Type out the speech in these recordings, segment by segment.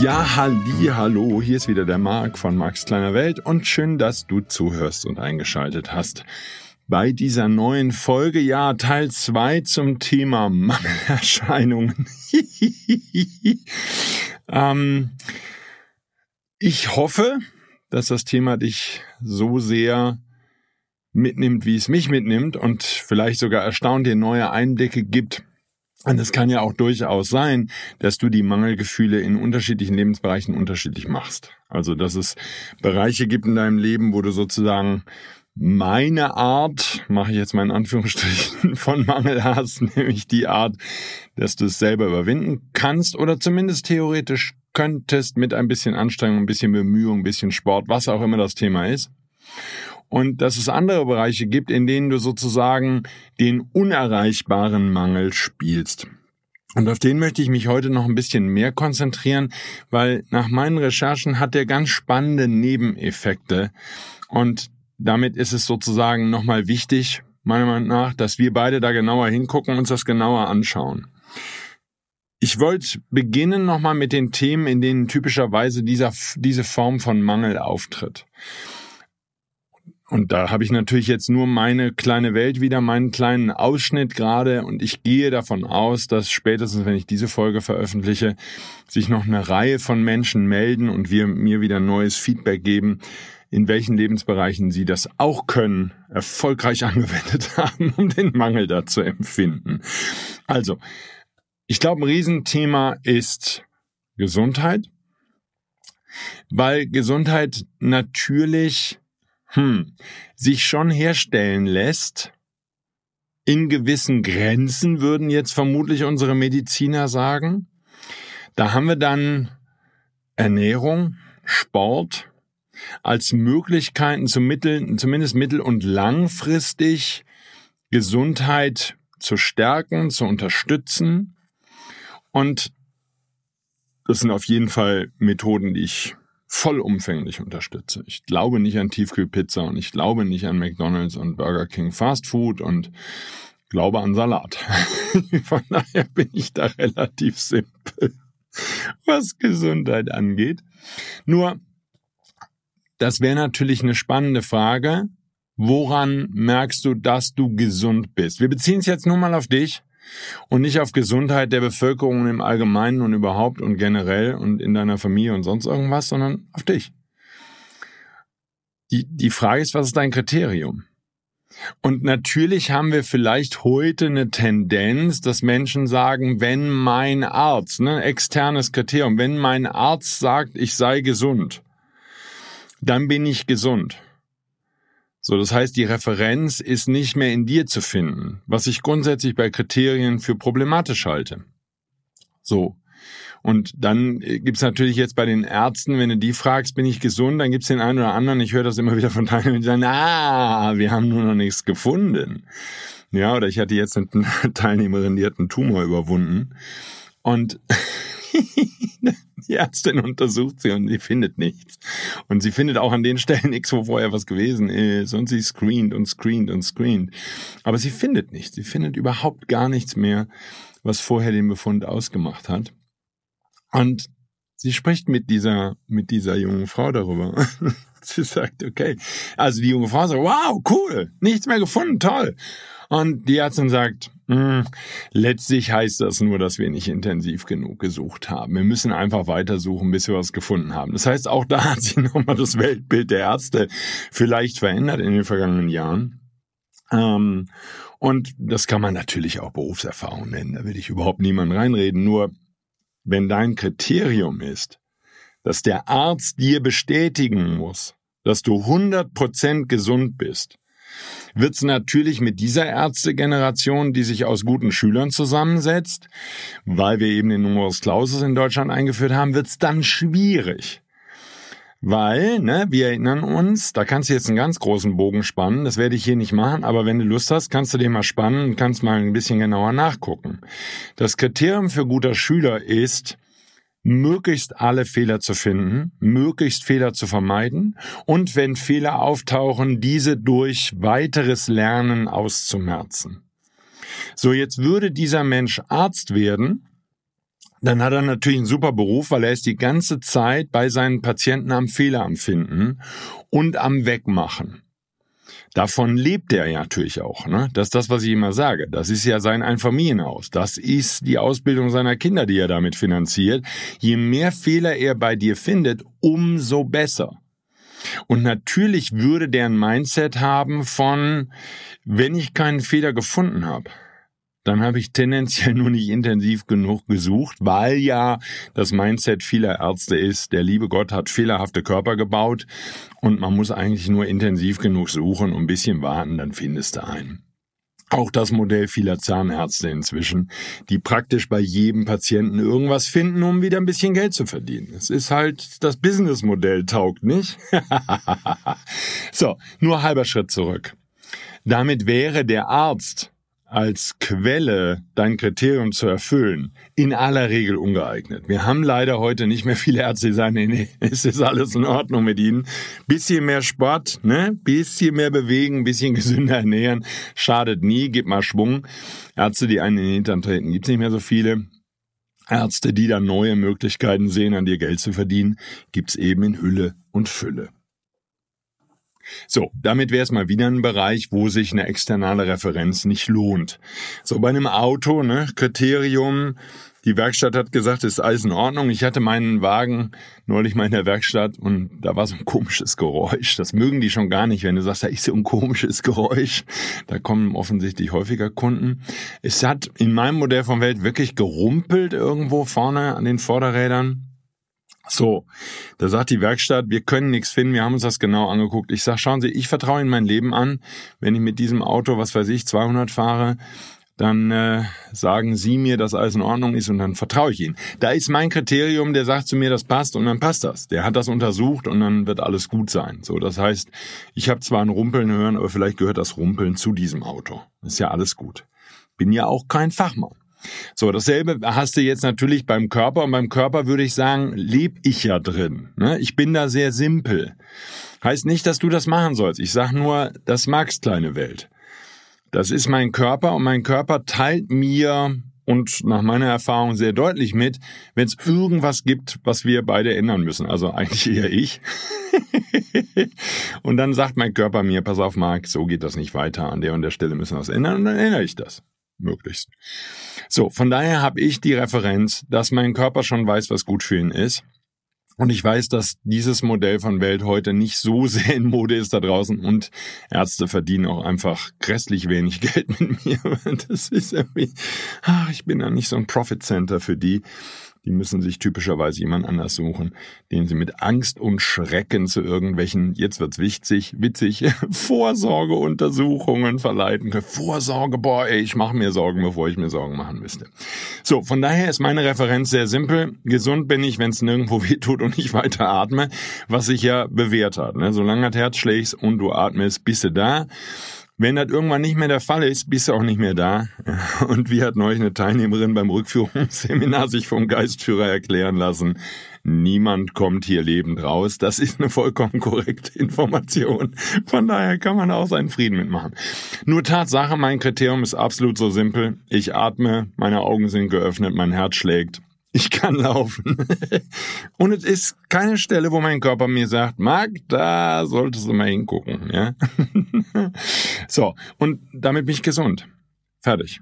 Ja, halli, hallo, hier ist wieder der Marc von Max Kleiner Welt und schön, dass du zuhörst und eingeschaltet hast. Bei dieser neuen Folge, ja, Teil 2 zum Thema Mangelerscheinungen. ähm, ich hoffe, dass das Thema dich so sehr mitnimmt, wie es mich mitnimmt und vielleicht sogar erstaunt dir neue Einblicke gibt und es kann ja auch durchaus sein, dass du die Mangelgefühle in unterschiedlichen Lebensbereichen unterschiedlich machst. Also, dass es Bereiche gibt in deinem Leben, wo du sozusagen meine Art, mache ich jetzt in Anführungsstrichen, von Mangel hast, nämlich die Art, dass du es selber überwinden kannst oder zumindest theoretisch könntest mit ein bisschen Anstrengung, ein bisschen Bemühung, ein bisschen Sport, was auch immer das Thema ist und dass es andere Bereiche gibt, in denen du sozusagen den unerreichbaren Mangel spielst. Und auf den möchte ich mich heute noch ein bisschen mehr konzentrieren, weil nach meinen Recherchen hat der ganz spannende Nebeneffekte. Und damit ist es sozusagen nochmal wichtig, meiner Meinung nach, dass wir beide da genauer hingucken und uns das genauer anschauen. Ich wollte beginnen nochmal mit den Themen, in denen typischerweise dieser, diese Form von Mangel auftritt. Und da habe ich natürlich jetzt nur meine kleine Welt wieder, meinen kleinen Ausschnitt gerade. Und ich gehe davon aus, dass spätestens, wenn ich diese Folge veröffentliche, sich noch eine Reihe von Menschen melden und wir mir wieder neues Feedback geben, in welchen Lebensbereichen sie das auch können, erfolgreich angewendet haben, um den Mangel da zu empfinden. Also, ich glaube, ein Riesenthema ist Gesundheit, weil Gesundheit natürlich hm, sich schon herstellen lässt, in gewissen Grenzen würden jetzt vermutlich unsere Mediziner sagen. Da haben wir dann Ernährung, Sport als Möglichkeiten zu mittel, zumindest mittel- und langfristig Gesundheit zu stärken, zu unterstützen. Und das sind auf jeden Fall Methoden, die ich vollumfänglich unterstütze. Ich glaube nicht an Tiefkühlpizza und ich glaube nicht an McDonald's und Burger King Fast Food und glaube an Salat. Von daher bin ich da relativ simpel, was Gesundheit angeht. Nur, das wäre natürlich eine spannende Frage. Woran merkst du, dass du gesund bist? Wir beziehen es jetzt nur mal auf dich und nicht auf Gesundheit der Bevölkerung im Allgemeinen und überhaupt und generell und in deiner Familie und sonst irgendwas, sondern auf dich. Die, die Frage ist, was ist dein Kriterium? Und natürlich haben wir vielleicht heute eine Tendenz, dass Menschen sagen, wenn mein Arzt, ne, externes Kriterium, wenn mein Arzt sagt, ich sei gesund, dann bin ich gesund. So, das heißt, die Referenz ist nicht mehr in dir zu finden, was ich grundsätzlich bei Kriterien für problematisch halte. So. Und dann äh, gibt's natürlich jetzt bei den Ärzten, wenn du die fragst, bin ich gesund, dann gibt's den einen oder anderen, ich höre das immer wieder von Teilnehmern, die sagen, ah, wir haben nur noch nichts gefunden. Ja, oder ich hatte jetzt eine Teilnehmerin, die hat einen Tumor überwunden. Und die Ärztin untersucht sie und sie findet nichts. Und sie findet auch an den Stellen nichts, wo vorher was gewesen ist. Und sie screent und screent und screent. Aber sie findet nichts. Sie findet überhaupt gar nichts mehr, was vorher den Befund ausgemacht hat. Und sie spricht mit dieser, mit dieser jungen Frau darüber. sie sagt, okay. Also die junge Frau sagt, wow, cool, nichts mehr gefunden, toll. Und die Ärztin sagt, letztlich heißt das nur, dass wir nicht intensiv genug gesucht haben. Wir müssen einfach weitersuchen, bis wir was gefunden haben. Das heißt, auch da hat sich nochmal das Weltbild der Ärzte vielleicht verändert in den vergangenen Jahren. Ähm, und das kann man natürlich auch Berufserfahrung nennen. Da will ich überhaupt niemand reinreden. Nur wenn dein Kriterium ist, dass der Arzt dir bestätigen muss, dass du 100% gesund bist, wird es natürlich mit dieser Ärztegeneration, die sich aus guten Schülern zusammensetzt, weil wir eben den Numerus Clausus in Deutschland eingeführt haben, wird es dann schwierig. Weil, ne, wir erinnern uns, da kannst du jetzt einen ganz großen Bogen spannen, das werde ich hier nicht machen, aber wenn du Lust hast, kannst du den mal spannen und kannst mal ein bisschen genauer nachgucken. Das Kriterium für guter Schüler ist, möglichst alle Fehler zu finden, möglichst Fehler zu vermeiden und wenn Fehler auftauchen, diese durch weiteres Lernen auszumerzen. So, jetzt würde dieser Mensch Arzt werden, dann hat er natürlich einen super Beruf, weil er ist die ganze Zeit bei seinen Patienten am Fehler am Finden und am Wegmachen. Davon lebt er ja natürlich auch. Ne? Das ist das, was ich immer sage. Das ist ja sein Einfamilienhaus. Das ist die Ausbildung seiner Kinder, die er damit finanziert. Je mehr Fehler er bei dir findet, umso besser. Und natürlich würde der ein Mindset haben von, wenn ich keinen Fehler gefunden habe, dann habe ich tendenziell nur nicht intensiv genug gesucht, weil ja das Mindset vieler Ärzte ist, der liebe Gott hat fehlerhafte Körper gebaut und man muss eigentlich nur intensiv genug suchen und ein bisschen warten, dann findest du einen. Auch das Modell vieler Zahnärzte inzwischen, die praktisch bei jedem Patienten irgendwas finden, um wieder ein bisschen Geld zu verdienen. Es ist halt das Businessmodell taugt nicht. so, nur halber Schritt zurück. Damit wäre der Arzt als Quelle dein Kriterium zu erfüllen, in aller Regel ungeeignet. Wir haben leider heute nicht mehr viele Ärzte, die sagen, nee, nee, es ist alles in Ordnung mit ihnen. Bisschen mehr Sport, ne? Bisschen mehr bewegen, bisschen gesünder ernähren, schadet nie, gib mal Schwung. Ärzte, die einen in den Hintern treten, gibt's nicht mehr so viele. Ärzte, die da neue Möglichkeiten sehen, an dir Geld zu verdienen, gibt's eben in Hülle und Fülle. So, damit wäre es mal wieder ein Bereich, wo sich eine externe Referenz nicht lohnt. So, bei einem Auto, ne, Kriterium, die Werkstatt hat gesagt, ist alles in Ordnung. Ich hatte meinen Wagen neulich mal in der Werkstatt und da war so ein komisches Geräusch. Das mögen die schon gar nicht, wenn du sagst, da ist so ein komisches Geräusch. Da kommen offensichtlich häufiger Kunden. Es hat in meinem Modell von Welt wirklich gerumpelt irgendwo vorne an den Vorderrädern. So, da sagt die Werkstatt, wir können nichts finden, wir haben uns das genau angeguckt. Ich sag, schauen Sie, ich vertraue Ihnen mein Leben an. Wenn ich mit diesem Auto, was weiß ich, 200 fahre, dann äh, sagen Sie mir, dass alles in Ordnung ist und dann vertraue ich Ihnen. Da ist mein Kriterium, der sagt zu mir, das passt und dann passt das. Der hat das untersucht und dann wird alles gut sein. So, das heißt, ich habe zwar ein Rumpeln hören, aber vielleicht gehört das Rumpeln zu diesem Auto. Ist ja alles gut. Bin ja auch kein Fachmann. So, dasselbe hast du jetzt natürlich beim Körper und beim Körper würde ich sagen, leb ich ja drin. Ne? Ich bin da sehr simpel. Heißt nicht, dass du das machen sollst. Ich sag nur, das magst kleine Welt. Das ist mein Körper und mein Körper teilt mir und nach meiner Erfahrung sehr deutlich mit, wenn es irgendwas gibt, was wir beide ändern müssen. Also eigentlich eher ich. und dann sagt mein Körper mir, pass auf, Marc, so geht das nicht weiter. An der und der Stelle müssen wir was ändern und dann ändere ich das möglichst. So, von daher habe ich die Referenz, dass mein Körper schon weiß, was gut für ihn ist. Und ich weiß, dass dieses Modell von Welt heute nicht so sehr in Mode ist da draußen und Ärzte verdienen auch einfach grässlich wenig Geld mit mir. Das ist irgendwie, ach, ich bin da nicht so ein Profit Center für die. Die müssen sich typischerweise jemand anders suchen, den sie mit Angst und Schrecken zu irgendwelchen, jetzt wird's wichtig, witzig, Vorsorgeuntersuchungen verleiten können. Vorsorge, boah, ey, ich mache mir Sorgen, bevor ich mir Sorgen machen müsste. So, von daher ist meine Referenz sehr simpel. Gesund bin ich, wenn es nirgendwo weh tut und ich weiter atme, was sich ja bewährt hat. Ne? Solange das Herz schlägt und du atmest, bist du da. Wenn das irgendwann nicht mehr der Fall ist, bist du auch nicht mehr da. Und wie hat neulich eine Teilnehmerin beim Rückführungsseminar sich vom Geistführer erklären lassen, niemand kommt hier lebend raus. Das ist eine vollkommen korrekte Information. Von daher kann man auch seinen Frieden mitmachen. Nur Tatsache, mein Kriterium ist absolut so simpel. Ich atme, meine Augen sind geöffnet, mein Herz schlägt ich kann laufen. Und es ist keine Stelle, wo mein Körper mir sagt, Marc, da solltest du mal hingucken. Ja? so, und damit bin ich gesund. Fertig.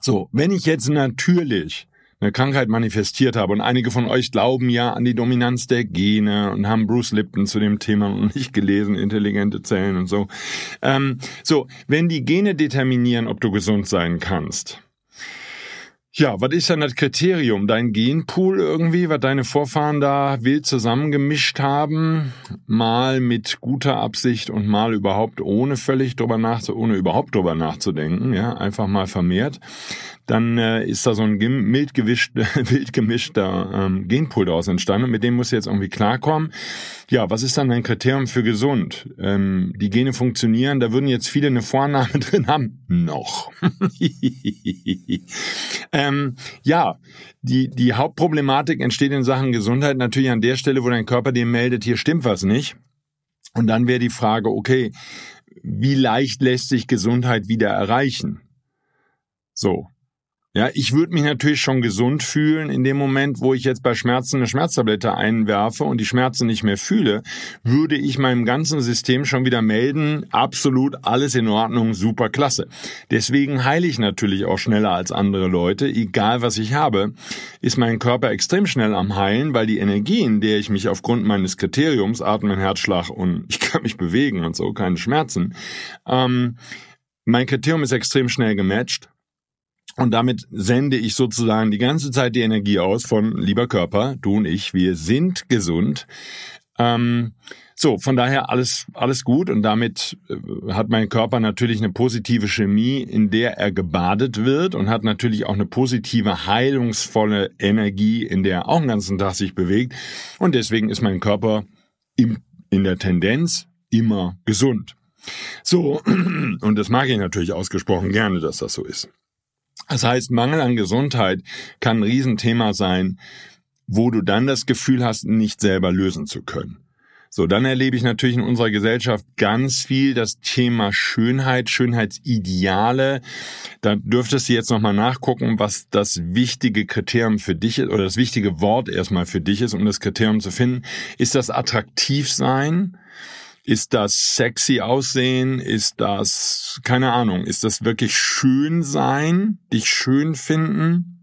So, wenn ich jetzt natürlich eine Krankheit manifestiert habe. Und einige von euch glauben ja an die Dominanz der Gene und haben Bruce Lipton zu dem Thema noch nicht gelesen, intelligente Zellen und so. Ähm, so, wenn die Gene determinieren, ob du gesund sein kannst, ja, was ist denn das Kriterium? Dein Genpool irgendwie, was deine Vorfahren da wild zusammengemischt haben, mal mit guter Absicht und mal überhaupt ohne völlig drüber nachzudenken, ohne überhaupt drüber nachzudenken, ja, einfach mal vermehrt dann äh, ist da so ein mild, gewischt, wild gemischter ähm, Genpool daraus entstanden und mit dem muss jetzt irgendwie klarkommen. Ja, was ist dann dein Kriterium für gesund? Ähm, die Gene funktionieren, da würden jetzt viele eine Vorname drin haben. Noch. ähm, ja, die, die Hauptproblematik entsteht in Sachen Gesundheit natürlich an der Stelle, wo dein Körper dir meldet, hier stimmt was nicht. Und dann wäre die Frage, okay, wie leicht lässt sich Gesundheit wieder erreichen? So, ja, ich würde mich natürlich schon gesund fühlen in dem Moment, wo ich jetzt bei Schmerzen eine Schmerztablette einwerfe und die Schmerzen nicht mehr fühle, würde ich meinem ganzen System schon wieder melden, absolut alles in Ordnung, super klasse. Deswegen heile ich natürlich auch schneller als andere Leute, egal was ich habe, ist mein Körper extrem schnell am heilen, weil die Energie, in der ich mich aufgrund meines Kriteriums, Atmen, Herzschlag und ich kann mich bewegen und so, keine Schmerzen, ähm, mein Kriterium ist extrem schnell gematcht und damit sende ich sozusagen die ganze Zeit die Energie aus von lieber Körper, du und ich, wir sind gesund. Ähm, so, von daher alles, alles gut und damit äh, hat mein Körper natürlich eine positive Chemie, in der er gebadet wird und hat natürlich auch eine positive, heilungsvolle Energie, in der er auch den ganzen Tag sich bewegt und deswegen ist mein Körper im, in der Tendenz immer gesund. So, und das mag ich natürlich ausgesprochen gerne, dass das so ist. Das heißt, Mangel an Gesundheit kann ein Riesenthema sein, wo du dann das Gefühl hast, nicht selber lösen zu können. So, dann erlebe ich natürlich in unserer Gesellschaft ganz viel das Thema Schönheit, Schönheitsideale. Da dürftest du jetzt nochmal nachgucken, was das wichtige Kriterium für dich ist oder das wichtige Wort erstmal für dich ist, um das Kriterium zu finden. Ist das attraktiv sein? Ist das sexy aussehen? Ist das, keine Ahnung, ist das wirklich schön sein? Dich schön finden?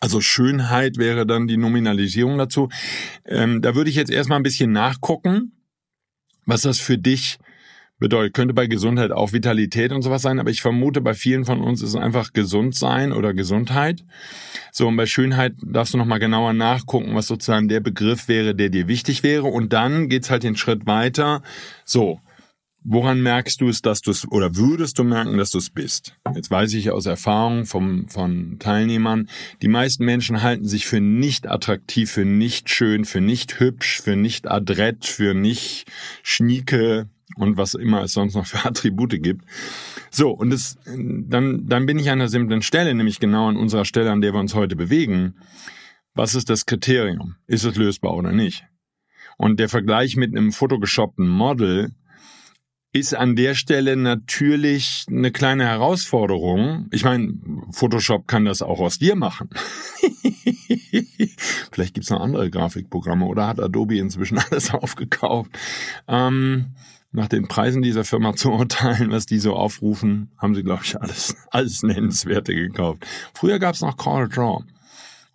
Also Schönheit wäre dann die Nominalisierung dazu. Ähm, da würde ich jetzt erstmal ein bisschen nachgucken, was das für dich bedeutet. Könnte bei Gesundheit auch Vitalität und sowas sein, aber ich vermute, bei vielen von uns ist es einfach gesund sein oder Gesundheit. So, und bei Schönheit darfst du nochmal genauer nachgucken, was sozusagen der Begriff wäre, der dir wichtig wäre. Und dann geht's halt den Schritt weiter. So, woran merkst du es, dass du es, oder würdest du merken, dass du es bist? Jetzt weiß ich aus Erfahrung vom, von Teilnehmern, die meisten Menschen halten sich für nicht attraktiv, für nicht schön, für nicht hübsch, für nicht adrett, für nicht schnieke, und was immer es sonst noch für Attribute gibt. So, und das, dann, dann bin ich an einer simplen Stelle, nämlich genau an unserer Stelle, an der wir uns heute bewegen. Was ist das Kriterium? Ist es lösbar oder nicht? Und der Vergleich mit einem photoshoppten Model ist an der Stelle natürlich eine kleine Herausforderung. Ich meine, Photoshop kann das auch aus dir machen. Vielleicht gibt's noch andere Grafikprogramme oder hat Adobe inzwischen alles aufgekauft. Ähm, nach den Preisen dieser Firma zu urteilen, was die so aufrufen, haben sie, glaube ich, alles, alles Nennenswerte gekauft. Früher gab es noch Call Draw.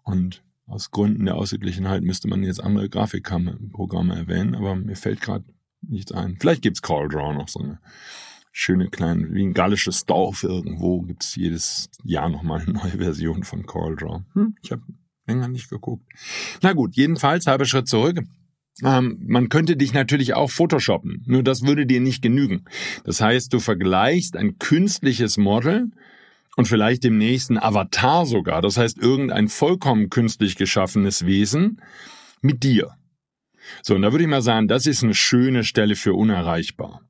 Und aus Gründen der Ausgeglichenheit müsste man jetzt andere Grafikprogramme erwähnen, aber mir fällt gerade nichts ein. Vielleicht gibt's Call Draw noch so eine schöne kleine, wie ein gallisches Dorf irgendwo, gibt's jedes Jahr nochmal eine neue Version von Call Draw. Hm, ich habe länger nicht geguckt. Na gut, jedenfalls halber Schritt zurück. Ähm, man könnte dich natürlich auch photoshoppen, nur das würde dir nicht genügen. Das heißt, du vergleichst ein künstliches Model und vielleicht dem nächsten Avatar sogar, das heißt irgendein vollkommen künstlich geschaffenes Wesen mit dir. So, und da würde ich mal sagen, das ist eine schöne Stelle für unerreichbar.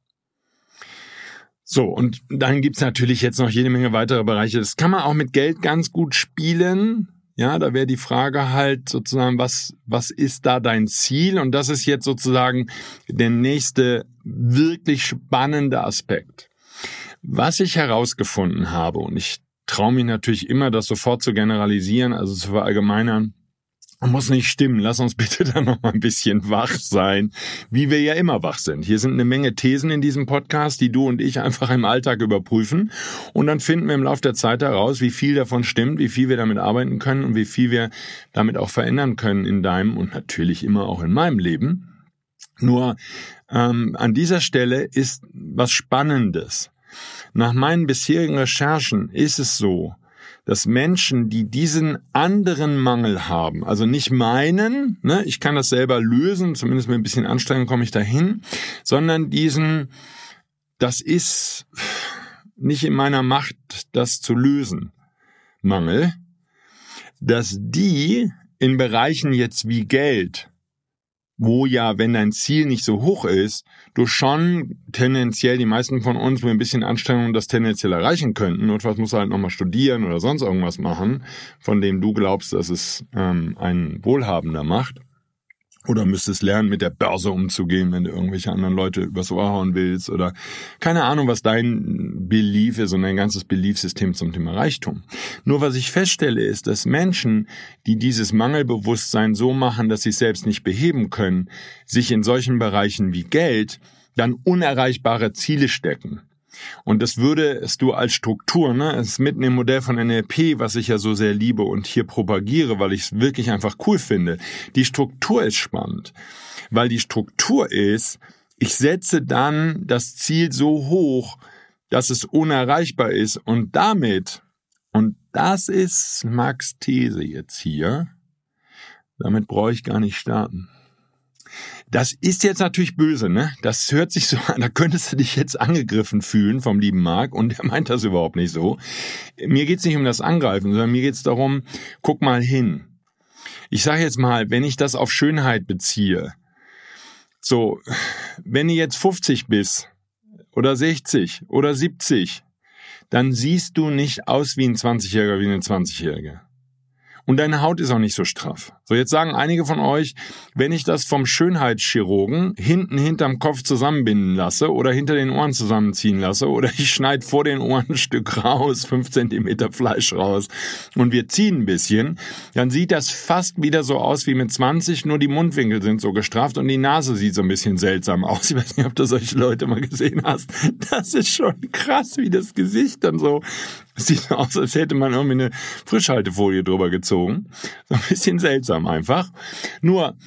So, und dann gibt's natürlich jetzt noch jede Menge weitere Bereiche. Das kann man auch mit Geld ganz gut spielen. Ja, da wäre die Frage halt sozusagen, was, was ist da dein Ziel? Und das ist jetzt sozusagen der nächste wirklich spannende Aspekt. Was ich herausgefunden habe, und ich traue mich natürlich immer, das sofort zu generalisieren, also zu verallgemeinern, muss nicht stimmen. Lass uns bitte da noch mal ein bisschen wach sein, wie wir ja immer wach sind. Hier sind eine Menge Thesen in diesem Podcast, die du und ich einfach im Alltag überprüfen. Und dann finden wir im Laufe der Zeit heraus, wie viel davon stimmt, wie viel wir damit arbeiten können und wie viel wir damit auch verändern können in deinem und natürlich immer auch in meinem Leben. Nur ähm, an dieser Stelle ist was Spannendes. Nach meinen bisherigen Recherchen ist es so, dass Menschen, die diesen anderen Mangel haben, also nicht meinen, ne, ich kann das selber lösen, zumindest mit ein bisschen Anstrengung komme ich dahin, sondern diesen, das ist nicht in meiner Macht, das zu lösen, Mangel, dass die in Bereichen jetzt wie Geld, wo ja, wenn dein Ziel nicht so hoch ist, du schon tendenziell die meisten von uns mit ein bisschen Anstrengung das tendenziell erreichen könnten. Notfalls musst du halt nochmal studieren oder sonst irgendwas machen, von dem du glaubst, dass es ähm, ein Wohlhabender macht. Oder müsstest lernen, mit der Börse umzugehen, wenn du irgendwelche anderen Leute übers Ohr hauen willst. Oder keine Ahnung, was dein Belief ist und dein ganzes Beliefsystem zum Thema Reichtum. Nur was ich feststelle, ist, dass Menschen, die dieses Mangelbewusstsein so machen, dass sie es selbst nicht beheben können, sich in solchen Bereichen wie Geld dann unerreichbare Ziele stecken. Und das würde es du als Struktur, ne, es ist mitten im Modell von NLP, was ich ja so sehr liebe und hier propagiere, weil ich es wirklich einfach cool finde. Die Struktur ist spannend, weil die Struktur ist, ich setze dann das Ziel so hoch, dass es unerreichbar ist und damit, und das ist Max These jetzt hier, damit brauche ich gar nicht starten. Das ist jetzt natürlich böse, ne? Das hört sich so an, da könntest du dich jetzt angegriffen fühlen vom lieben Marc und er meint das überhaupt nicht so. Mir geht's nicht um das Angreifen, sondern mir geht's darum, guck mal hin. Ich sage jetzt mal, wenn ich das auf Schönheit beziehe, so, wenn du jetzt 50 bist oder 60 oder 70, dann siehst du nicht aus wie ein 20-Jähriger, wie eine 20-Jährige. Und deine Haut ist auch nicht so straff. So, jetzt sagen einige von euch, wenn ich das vom Schönheitschirurgen hinten hinterm Kopf zusammenbinden lasse oder hinter den Ohren zusammenziehen lasse oder ich schneide vor den Ohren ein Stück raus, fünf Zentimeter Fleisch raus und wir ziehen ein bisschen, dann sieht das fast wieder so aus wie mit 20, nur die Mundwinkel sind so gestrafft und die Nase sieht so ein bisschen seltsam aus. Ich weiß nicht, ob du solche Leute mal gesehen hast. Das ist schon krass, wie das Gesicht dann so Sieht aus, als hätte man irgendwie eine Frischhaltefolie drüber gezogen. So ein bisschen seltsam einfach. Nur,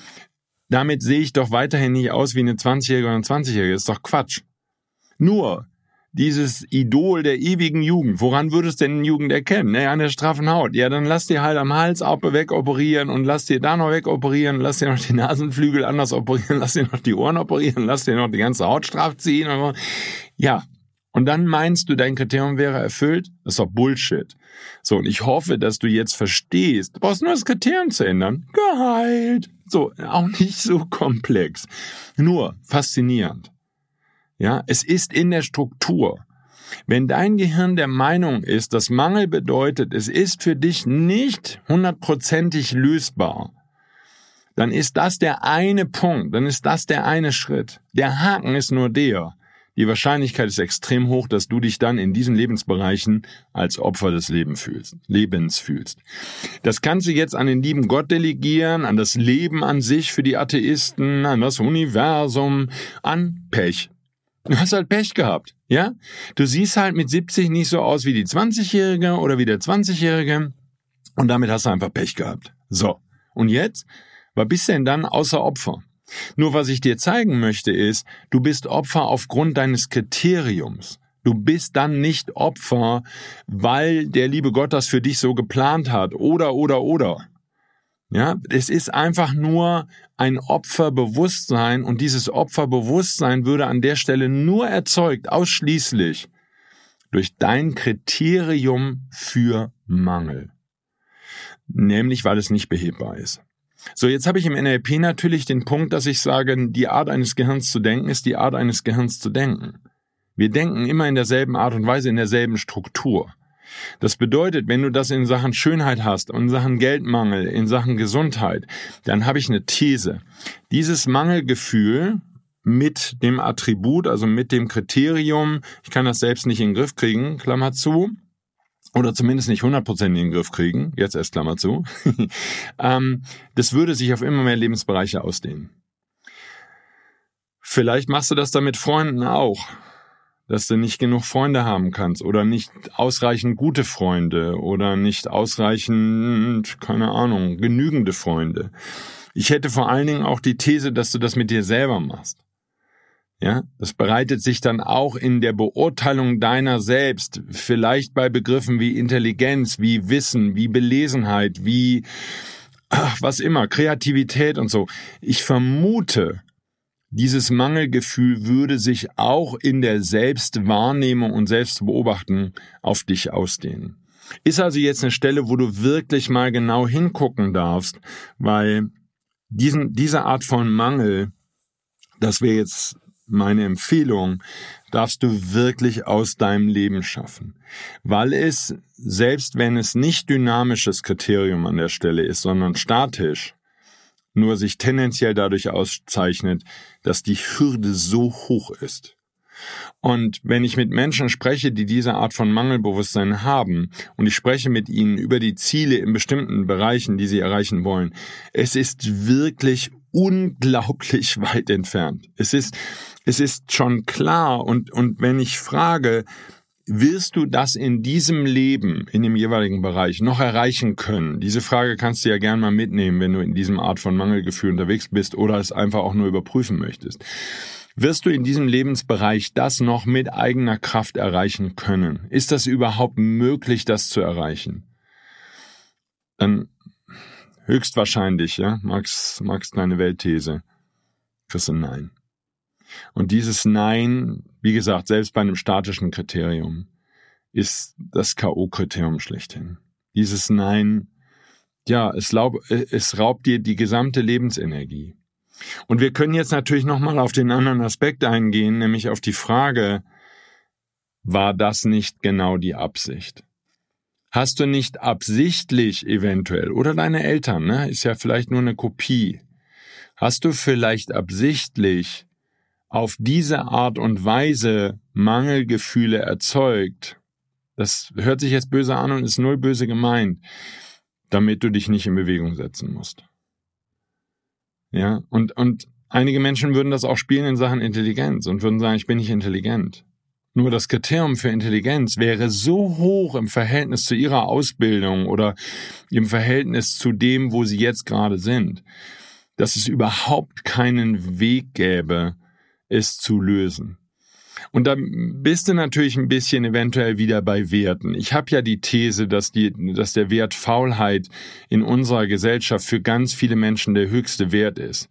damit sehe ich doch weiterhin nicht aus wie eine 20-Jährige oder ein 20-Jährige. Ist doch Quatsch. Nur, dieses Idol der ewigen Jugend. Woran würdest denn Jugend erkennen? Naja, an der straffen Haut. Ja, dann lass dir halt am Hals wegoperieren und lass dir da noch wegoperieren, lass dir noch die Nasenflügel anders operieren, lass dir noch die Ohren operieren, lass dir noch die ganze Haut straff ziehen. Ja, und dann meinst du, dein Kriterium wäre erfüllt? Das ist doch Bullshit. So, und ich hoffe, dass du jetzt verstehst, du brauchst nur das Kriterium zu ändern. Geheilt. So, auch nicht so komplex. Nur faszinierend. Ja, es ist in der Struktur. Wenn dein Gehirn der Meinung ist, dass Mangel bedeutet, es ist für dich nicht hundertprozentig lösbar, dann ist das der eine Punkt, dann ist das der eine Schritt. Der Haken ist nur der, die Wahrscheinlichkeit ist extrem hoch, dass du dich dann in diesen Lebensbereichen als Opfer des Lebens fühlst. Lebens fühlst. Das kannst du jetzt an den lieben Gott delegieren, an das Leben an sich für die Atheisten, an das Universum, an Pech. Du hast halt Pech gehabt, ja? Du siehst halt mit 70 nicht so aus wie die 20-Jährige oder wie der 20-Jährige und damit hast du einfach Pech gehabt. So. Und jetzt? Was bist du denn dann außer Opfer? Nur was ich dir zeigen möchte ist, du bist Opfer aufgrund deines Kriteriums. Du bist dann nicht Opfer, weil der liebe Gott das für dich so geplant hat. Oder, oder, oder. Ja, es ist einfach nur ein Opferbewusstsein und dieses Opferbewusstsein würde an der Stelle nur erzeugt, ausschließlich durch dein Kriterium für Mangel. Nämlich, weil es nicht behebbar ist. So, jetzt habe ich im NLP natürlich den Punkt, dass ich sage, die Art eines Gehirns zu denken ist die Art eines Gehirns zu denken. Wir denken immer in derselben Art und Weise, in derselben Struktur. Das bedeutet, wenn du das in Sachen Schönheit hast in Sachen Geldmangel, in Sachen Gesundheit, dann habe ich eine These. Dieses Mangelgefühl mit dem Attribut, also mit dem Kriterium, ich kann das selbst nicht in den Griff kriegen, Klammer zu, oder zumindest nicht 100% in den Griff kriegen, jetzt erst Klammer zu, ähm, das würde sich auf immer mehr Lebensbereiche ausdehnen. Vielleicht machst du das dann mit Freunden auch, dass du nicht genug Freunde haben kannst oder nicht ausreichend gute Freunde oder nicht ausreichend, keine Ahnung, genügende Freunde. Ich hätte vor allen Dingen auch die These, dass du das mit dir selber machst. Ja, das bereitet sich dann auch in der Beurteilung deiner selbst, vielleicht bei Begriffen wie Intelligenz, wie Wissen, wie Belesenheit, wie ach, was immer, Kreativität und so. Ich vermute, dieses Mangelgefühl würde sich auch in der Selbstwahrnehmung und Selbstbeobachtung auf dich ausdehnen. Ist also jetzt eine Stelle, wo du wirklich mal genau hingucken darfst, weil diesen, diese Art von Mangel, das wäre jetzt meine Empfehlung, darfst du wirklich aus deinem Leben schaffen. Weil es, selbst wenn es nicht dynamisches Kriterium an der Stelle ist, sondern statisch, nur sich tendenziell dadurch auszeichnet, dass die Hürde so hoch ist. Und wenn ich mit Menschen spreche, die diese Art von Mangelbewusstsein haben, und ich spreche mit ihnen über die Ziele in bestimmten Bereichen, die sie erreichen wollen, es ist wirklich unglaublich weit entfernt. Es ist, es ist schon klar und, und wenn ich frage, wirst du das in diesem Leben, in dem jeweiligen Bereich, noch erreichen können? Diese Frage kannst du ja gern mal mitnehmen, wenn du in diesem Art von Mangelgefühl unterwegs bist oder es einfach auch nur überprüfen möchtest. Wirst du in diesem Lebensbereich das noch mit eigener Kraft erreichen können? Ist das überhaupt möglich, das zu erreichen? Dann höchstwahrscheinlich, ja, Max, Max deine Weltthese. Kriegst du Nein. Und dieses Nein, wie gesagt, selbst bei einem statischen Kriterium, ist das K.O.-Kriterium schlechthin. Dieses Nein, ja, es, laub, es raubt dir die gesamte Lebensenergie. Und wir können jetzt natürlich nochmal auf den anderen Aspekt eingehen, nämlich auf die Frage, war das nicht genau die Absicht? Hast du nicht absichtlich eventuell, oder deine Eltern, ne, ist ja vielleicht nur eine Kopie, hast du vielleicht absichtlich auf diese Art und Weise Mangelgefühle erzeugt, das hört sich jetzt böse an und ist null böse gemeint, damit du dich nicht in Bewegung setzen musst. Ja, und, und einige Menschen würden das auch spielen in Sachen Intelligenz und würden sagen, ich bin nicht intelligent. Nur das Kriterium für Intelligenz wäre so hoch im Verhältnis zu ihrer Ausbildung oder im Verhältnis zu dem, wo sie jetzt gerade sind, dass es überhaupt keinen Weg gäbe, es zu lösen. Und da bist du natürlich ein bisschen eventuell wieder bei Werten. Ich habe ja die These, dass, die, dass der Wert Faulheit in unserer Gesellschaft für ganz viele Menschen der höchste Wert ist.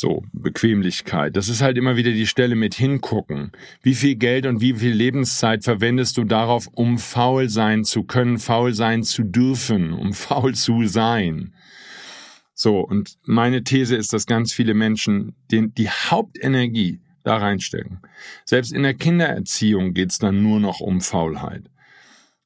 So, Bequemlichkeit. Das ist halt immer wieder die Stelle mit hingucken. Wie viel Geld und wie viel Lebenszeit verwendest du darauf, um faul sein zu können, faul sein zu dürfen, um faul zu sein? So, und meine These ist, dass ganz viele Menschen den, die Hauptenergie da reinstecken. Selbst in der Kindererziehung geht's dann nur noch um Faulheit.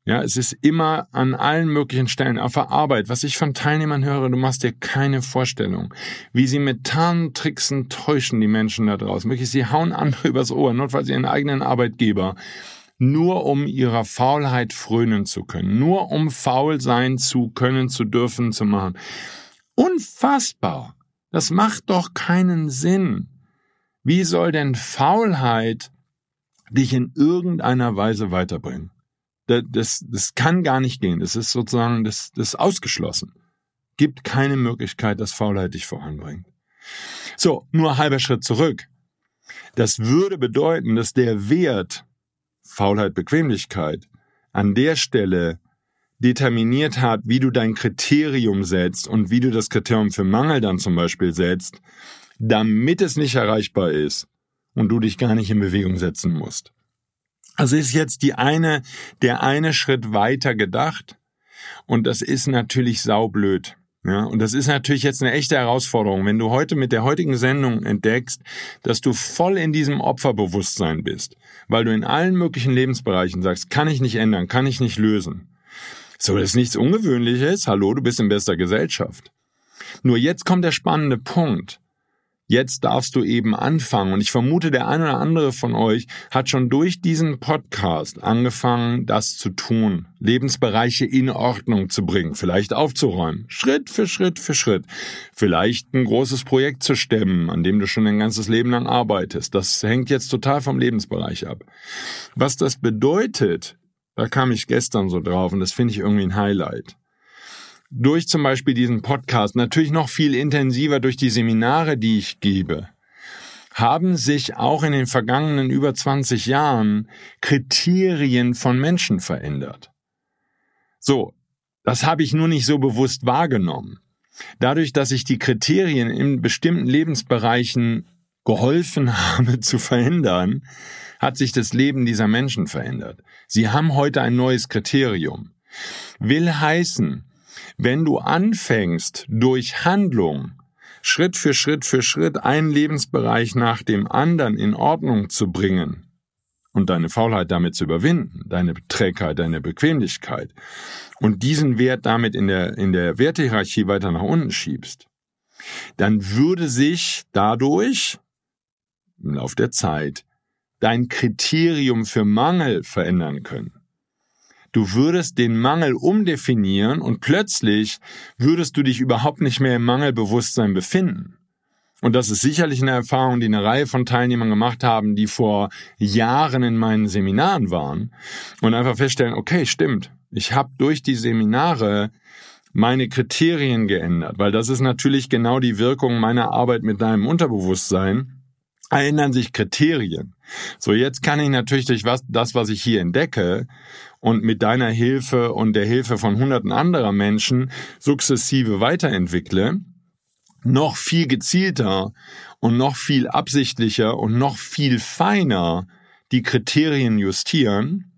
Ja, es ist immer an allen möglichen Stellen, auf der Arbeit, was ich von Teilnehmern höre, du machst dir keine Vorstellung, wie sie mit Tarntricksen täuschen die Menschen da draußen. Wirklich, sie hauen andere übers Ohr, notfalls ihren eigenen Arbeitgeber, nur um ihrer Faulheit frönen zu können, nur um faul sein zu können, zu dürfen, zu machen. Unfassbar. Das macht doch keinen Sinn. Wie soll denn Faulheit dich in irgendeiner Weise weiterbringen? Das, das, kann gar nicht gehen. Das ist sozusagen das, das ist ausgeschlossen. Gibt keine Möglichkeit, dass Faulheit dich voranbringt. So, nur halber Schritt zurück. Das würde bedeuten, dass der Wert Faulheit, Bequemlichkeit an der Stelle determiniert hat, wie du dein Kriterium setzt und wie du das Kriterium für Mangel dann zum Beispiel setzt, damit es nicht erreichbar ist und du dich gar nicht in Bewegung setzen musst. Also ist jetzt die eine, der eine Schritt weiter gedacht und das ist natürlich saublöd. Ja, und das ist natürlich jetzt eine echte Herausforderung, wenn du heute mit der heutigen Sendung entdeckst, dass du voll in diesem Opferbewusstsein bist, weil du in allen möglichen Lebensbereichen sagst, kann ich nicht ändern, kann ich nicht lösen. So, das ist nichts Ungewöhnliches. Hallo, du bist in bester Gesellschaft. Nur jetzt kommt der spannende Punkt. Jetzt darfst du eben anfangen. Und ich vermute, der eine oder andere von euch hat schon durch diesen Podcast angefangen, das zu tun. Lebensbereiche in Ordnung zu bringen, vielleicht aufzuräumen. Schritt für Schritt für Schritt. Vielleicht ein großes Projekt zu stemmen, an dem du schon ein ganzes Leben lang arbeitest. Das hängt jetzt total vom Lebensbereich ab. Was das bedeutet, da kam ich gestern so drauf und das finde ich irgendwie ein Highlight durch zum Beispiel diesen Podcast, natürlich noch viel intensiver durch die Seminare, die ich gebe, haben sich auch in den vergangenen über 20 Jahren Kriterien von Menschen verändert. So, das habe ich nur nicht so bewusst wahrgenommen. Dadurch, dass ich die Kriterien in bestimmten Lebensbereichen geholfen habe zu verändern, hat sich das Leben dieser Menschen verändert. Sie haben heute ein neues Kriterium. Will heißen, wenn du anfängst, durch Handlung Schritt für Schritt für Schritt einen Lebensbereich nach dem anderen in Ordnung zu bringen und deine Faulheit damit zu überwinden, deine Trägheit, deine Bequemlichkeit und diesen Wert damit in der, in der Wertehierarchie weiter nach unten schiebst, dann würde sich dadurch im Laufe der Zeit dein Kriterium für Mangel verändern können. Du würdest den Mangel umdefinieren und plötzlich würdest du dich überhaupt nicht mehr im Mangelbewusstsein befinden. Und das ist sicherlich eine Erfahrung, die eine Reihe von Teilnehmern gemacht haben, die vor Jahren in meinen Seminaren waren und einfach feststellen, okay, stimmt, ich habe durch die Seminare meine Kriterien geändert, weil das ist natürlich genau die Wirkung meiner Arbeit mit deinem Unterbewusstsein. Ändern sich Kriterien. So, jetzt kann ich natürlich durch was, das, was ich hier entdecke, und mit deiner Hilfe und der Hilfe von hunderten anderer Menschen sukzessive weiterentwickle, noch viel gezielter und noch viel absichtlicher und noch viel feiner die Kriterien justieren,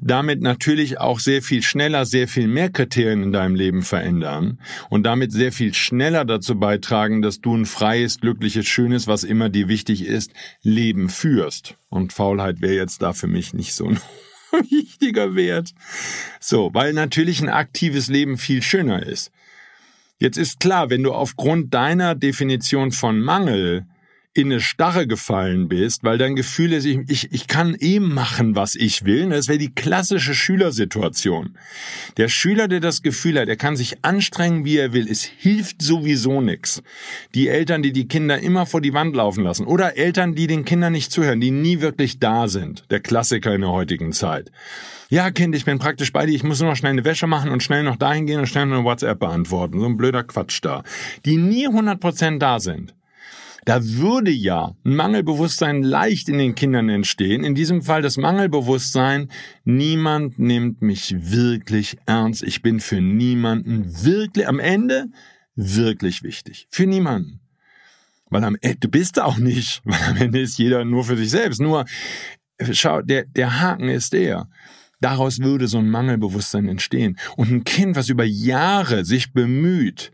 damit natürlich auch sehr viel schneller sehr viel mehr Kriterien in deinem Leben verändern und damit sehr viel schneller dazu beitragen, dass du ein freies, glückliches, schönes, was immer dir wichtig ist, Leben führst. Und Faulheit wäre jetzt da für mich nicht so ein wichtiger Wert. So, weil natürlich ein aktives Leben viel schöner ist. Jetzt ist klar, wenn du aufgrund deiner Definition von Mangel in eine Starre gefallen bist, weil dein Gefühl ist, ich, ich, ich kann eh machen, was ich will. Das wäre die klassische Schülersituation. Der Schüler, der das Gefühl hat, er kann sich anstrengen, wie er will, es hilft sowieso nichts. Die Eltern, die die Kinder immer vor die Wand laufen lassen oder Eltern, die den Kindern nicht zuhören, die nie wirklich da sind. Der Klassiker in der heutigen Zeit. Ja, Kind, ich bin praktisch bei dir. Ich muss nur noch schnell eine Wäsche machen und schnell noch dahin gehen und schnell eine WhatsApp beantworten. So ein blöder Quatsch da. Die nie 100% da sind. Da würde ja ein Mangelbewusstsein leicht in den Kindern entstehen. In diesem Fall das Mangelbewusstsein, niemand nimmt mich wirklich ernst. Ich bin für niemanden wirklich, am Ende wirklich wichtig. Für niemanden. Weil am Ende, du bist auch nicht, weil am Ende ist jeder nur für sich selbst. Nur, schau, der, der Haken ist der. Daraus würde so ein Mangelbewusstsein entstehen. Und ein Kind, was über Jahre sich bemüht,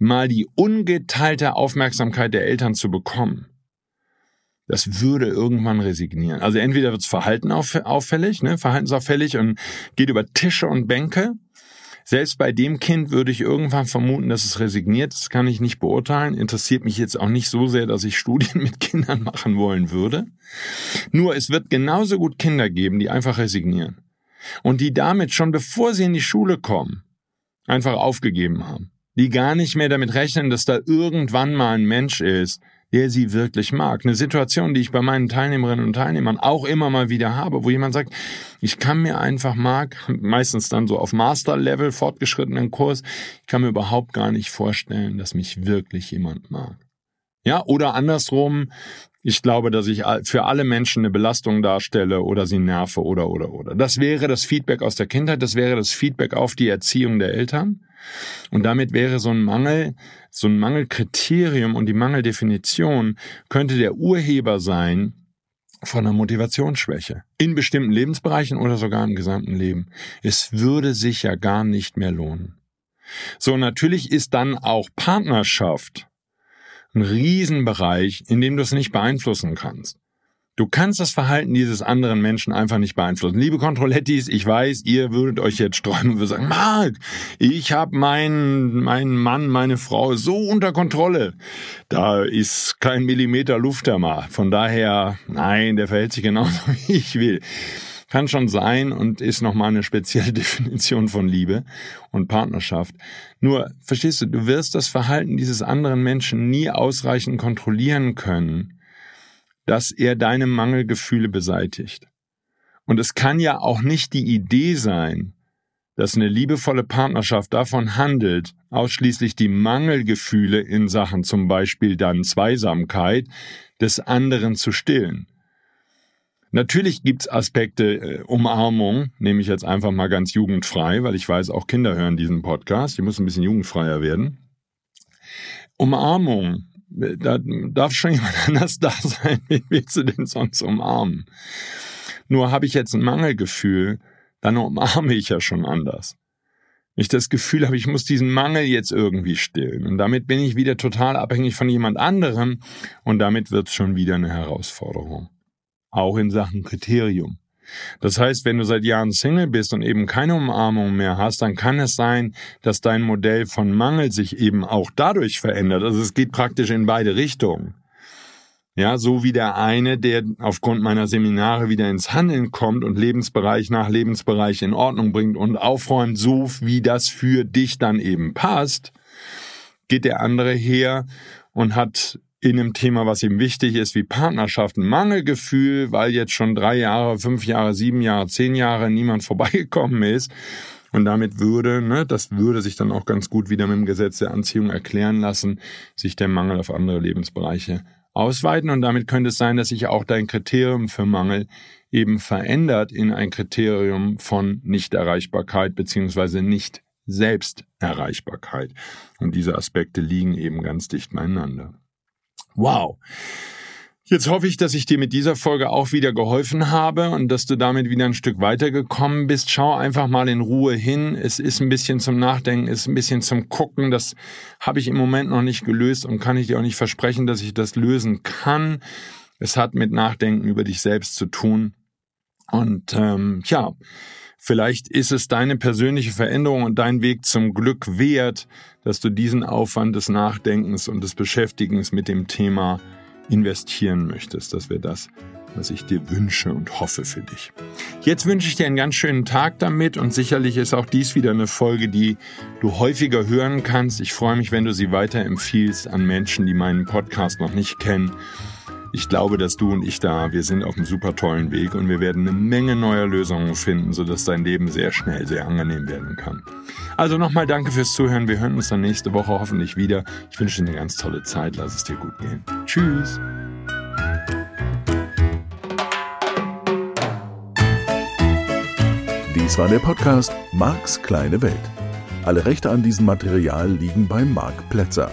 mal die ungeteilte Aufmerksamkeit der Eltern zu bekommen, das würde irgendwann resignieren. Also entweder wird's Verhalten auffällig, ne, verhaltensauffällig und geht über Tische und Bänke. Selbst bei dem Kind würde ich irgendwann vermuten, dass es resigniert. Das kann ich nicht beurteilen. Interessiert mich jetzt auch nicht so sehr, dass ich Studien mit Kindern machen wollen würde. Nur es wird genauso gut Kinder geben, die einfach resignieren. Und die damit schon bevor sie in die Schule kommen, einfach aufgegeben haben die gar nicht mehr damit rechnen, dass da irgendwann mal ein Mensch ist, der sie wirklich mag. Eine Situation, die ich bei meinen Teilnehmerinnen und Teilnehmern auch immer mal wieder habe, wo jemand sagt, ich kann mir einfach mag, meistens dann so auf Master-Level fortgeschrittenen Kurs, ich kann mir überhaupt gar nicht vorstellen, dass mich wirklich jemand mag. Ja, oder andersrum, ich glaube, dass ich für alle Menschen eine Belastung darstelle oder sie nerve oder oder oder. Das wäre das Feedback aus der Kindheit, das wäre das Feedback auf die Erziehung der Eltern. Und damit wäre so ein Mangel, so ein Mangelkriterium und die Mangeldefinition könnte der Urheber sein von einer Motivationsschwäche. In bestimmten Lebensbereichen oder sogar im gesamten Leben. Es würde sich ja gar nicht mehr lohnen. So, natürlich ist dann auch Partnerschaft ein Riesenbereich, in dem du es nicht beeinflussen kannst. Du kannst das Verhalten dieses anderen Menschen einfach nicht beeinflussen. Liebe Kontrollettis, ich weiß, ihr würdet euch jetzt sträuben und würdet sagen, Marc, ich habe meinen meinen Mann, meine Frau so unter Kontrolle. Da ist kein Millimeter Luft da mal. Von daher, nein, der verhält sich genauso, wie ich will. Kann schon sein und ist nochmal eine spezielle Definition von Liebe und Partnerschaft. Nur, verstehst du, du wirst das Verhalten dieses anderen Menschen nie ausreichend kontrollieren können dass er deine Mangelgefühle beseitigt. Und es kann ja auch nicht die Idee sein, dass eine liebevolle Partnerschaft davon handelt, ausschließlich die Mangelgefühle in Sachen zum Beispiel dann Zweisamkeit des anderen zu stillen. Natürlich gibt's Aspekte äh, Umarmung, nehme ich jetzt einfach mal ganz jugendfrei, weil ich weiß, auch Kinder hören diesen Podcast, die müssen ein bisschen jugendfreier werden. Umarmung da darf schon jemand anders da sein. Wen willst du denn sonst umarmen? Nur habe ich jetzt ein Mangelgefühl, dann umarme ich ja schon anders. Ich das Gefühl habe, ich muss diesen Mangel jetzt irgendwie stillen. Und damit bin ich wieder total abhängig von jemand anderem. Und damit wird es schon wieder eine Herausforderung. Auch in Sachen Kriterium. Das heißt, wenn du seit Jahren Single bist und eben keine Umarmung mehr hast, dann kann es sein, dass dein Modell von Mangel sich eben auch dadurch verändert. Also es geht praktisch in beide Richtungen. Ja, so wie der eine, der aufgrund meiner Seminare wieder ins Handeln kommt und Lebensbereich nach Lebensbereich in Ordnung bringt und aufräumt, so wie das für dich dann eben passt, geht der andere her und hat in einem Thema, was ihm wichtig ist, wie Partnerschaft, ein Mangelgefühl, weil jetzt schon drei Jahre, fünf Jahre, sieben Jahre, zehn Jahre niemand vorbeigekommen ist. Und damit würde, ne, das würde sich dann auch ganz gut wieder mit dem Gesetz der Anziehung erklären lassen, sich der Mangel auf andere Lebensbereiche ausweiten. Und damit könnte es sein, dass sich auch dein Kriterium für Mangel eben verändert in ein Kriterium von Nichterreichbarkeit beziehungsweise nicht Selbsterreichbarkeit. Und diese Aspekte liegen eben ganz dicht beieinander. Wow. Jetzt hoffe ich, dass ich dir mit dieser Folge auch wieder geholfen habe und dass du damit wieder ein Stück weitergekommen bist. Schau einfach mal in Ruhe hin. Es ist ein bisschen zum Nachdenken, ist ein bisschen zum Gucken. Das habe ich im Moment noch nicht gelöst und kann ich dir auch nicht versprechen, dass ich das lösen kann. Es hat mit Nachdenken über dich selbst zu tun. Und ähm, ja, Vielleicht ist es deine persönliche Veränderung und dein Weg zum Glück wert, dass du diesen Aufwand des Nachdenkens und des Beschäftigens mit dem Thema investieren möchtest. Das wäre das, was ich dir wünsche und hoffe für dich. Jetzt wünsche ich dir einen ganz schönen Tag damit und sicherlich ist auch dies wieder eine Folge, die du häufiger hören kannst. Ich freue mich, wenn du sie weiterempfiehlst an Menschen, die meinen Podcast noch nicht kennen ich glaube, dass du und ich da, wir sind auf einem super tollen Weg und wir werden eine Menge neuer Lösungen finden, sodass dein Leben sehr schnell, sehr angenehm werden kann. Also nochmal danke fürs Zuhören. Wir hören uns dann nächste Woche hoffentlich wieder. Ich wünsche dir eine ganz tolle Zeit. Lass es dir gut gehen. Tschüss. Dies war der Podcast Marks kleine Welt. Alle Rechte an diesem Material liegen bei Marc Plätzer.